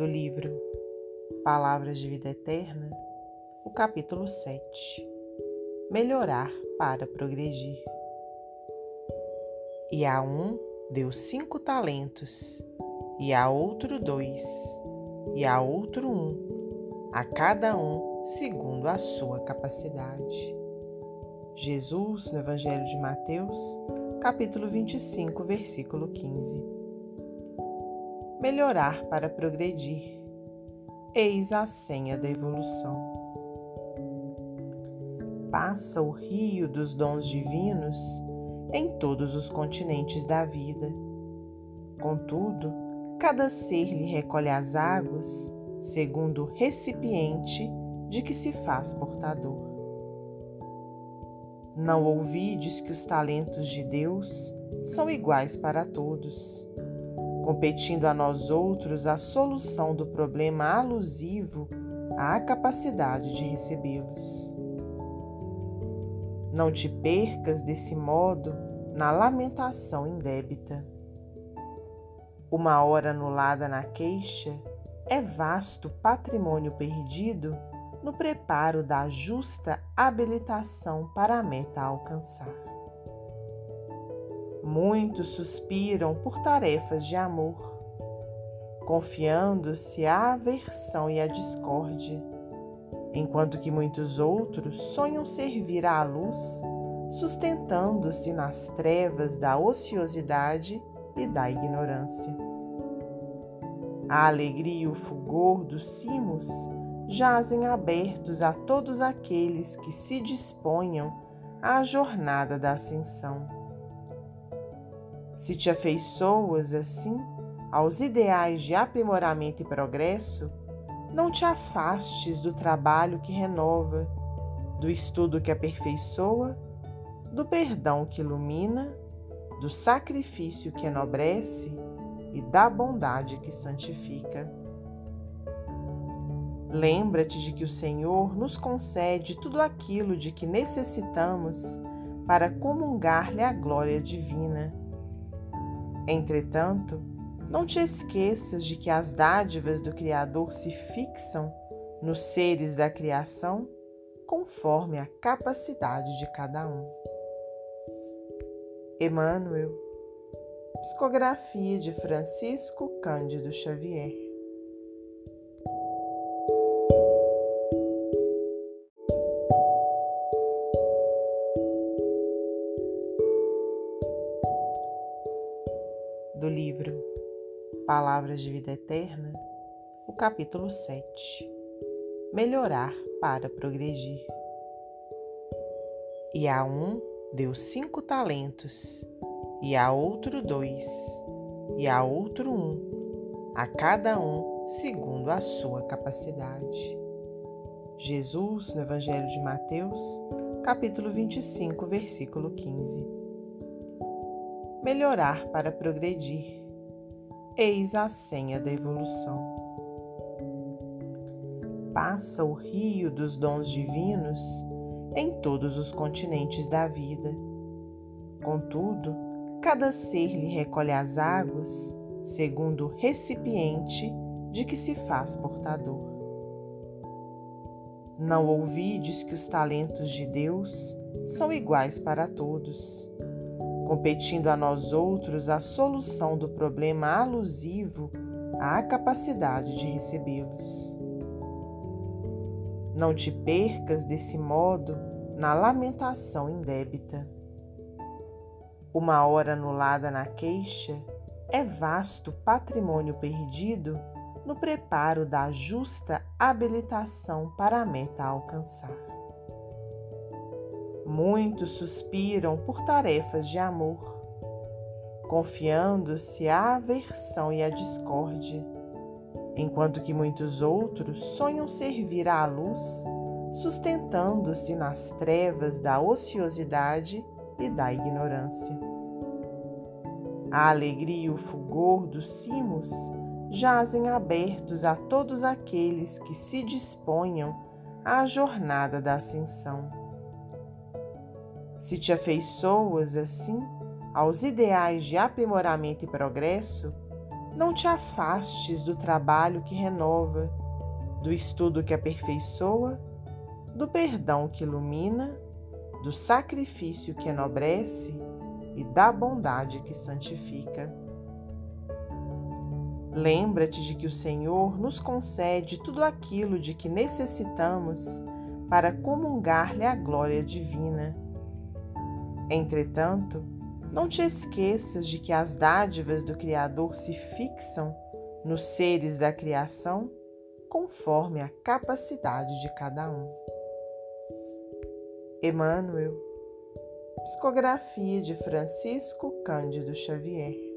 do livro Palavras de Vida Eterna, o capítulo 7 Melhorar para progredir. E a um deu cinco talentos, e a outro dois, e a outro um, a cada um segundo a sua capacidade. Jesus, no Evangelho de Mateus, capítulo 25, versículo 15 melhorar para progredir. Eis a senha da evolução. Passa o rio dos dons divinos em todos os continentes da vida. Contudo, cada ser lhe recolhe as águas segundo o recipiente de que se faz portador. Não ouvides que os talentos de Deus são iguais para todos competindo a nós outros a solução do problema alusivo à capacidade de recebê-los. Não te percas desse modo na lamentação indébita. Uma hora anulada na queixa é vasto patrimônio perdido no preparo da justa habilitação para a meta a alcançar. Muitos suspiram por tarefas de amor, confiando-se à aversão e à discórdia, enquanto que muitos outros sonham servir à luz, sustentando-se nas trevas da ociosidade e da ignorância. A alegria e o fulgor dos cimos jazem abertos a todos aqueles que se disponham à jornada da ascensão se te afeiçoas assim aos ideais de aprimoramento e progresso, não te afastes do trabalho que renova, do estudo que aperfeiçoa, do perdão que ilumina, do sacrifício que enobrece e da bondade que santifica. Lembra-te de que o Senhor nos concede tudo aquilo de que necessitamos para comungar-lhe a glória divina Entretanto, não te esqueças de que as dádivas do Criador se fixam nos seres da criação conforme a capacidade de cada um. Emmanuel, Psicografia de Francisco Cândido Xavier. Do livro Palavras de Vida Eterna, o capítulo 7 Melhorar para progredir. E a um deu cinco talentos, e a outro dois, e a outro um, a cada um segundo a sua capacidade. Jesus, no Evangelho de Mateus, capítulo 25, versículo 15 melhorar para progredir. Eis a senha da evolução. Passa o rio dos dons divinos em todos os continentes da vida. Contudo, cada ser lhe recolhe as águas segundo o recipiente de que se faz portador. Não ouvides que os talentos de Deus são iguais para todos competindo a nós outros a solução do problema alusivo à capacidade de recebê-los. Não te percas desse modo na lamentação indébita. Uma hora anulada na queixa é vasto patrimônio perdido no preparo da justa habilitação para a meta a alcançar. Muitos suspiram por tarefas de amor, confiando-se à aversão e à discórdia, enquanto que muitos outros sonham servir à luz, sustentando-se nas trevas da ociosidade e da ignorância. A alegria e o fulgor dos cimos jazem abertos a todos aqueles que se disponham à jornada da ascensão. Se te afeiçoas assim aos ideais de aprimoramento e progresso, não te afastes do trabalho que renova, do estudo que aperfeiçoa, do perdão que ilumina, do sacrifício que enobrece e da bondade que santifica. Lembra-te de que o Senhor nos concede tudo aquilo de que necessitamos para comungar-lhe a glória divina. Entretanto, não te esqueças de que as dádivas do Criador se fixam nos seres da criação conforme a capacidade de cada um. Emmanuel, psicografia de Francisco Cândido Xavier.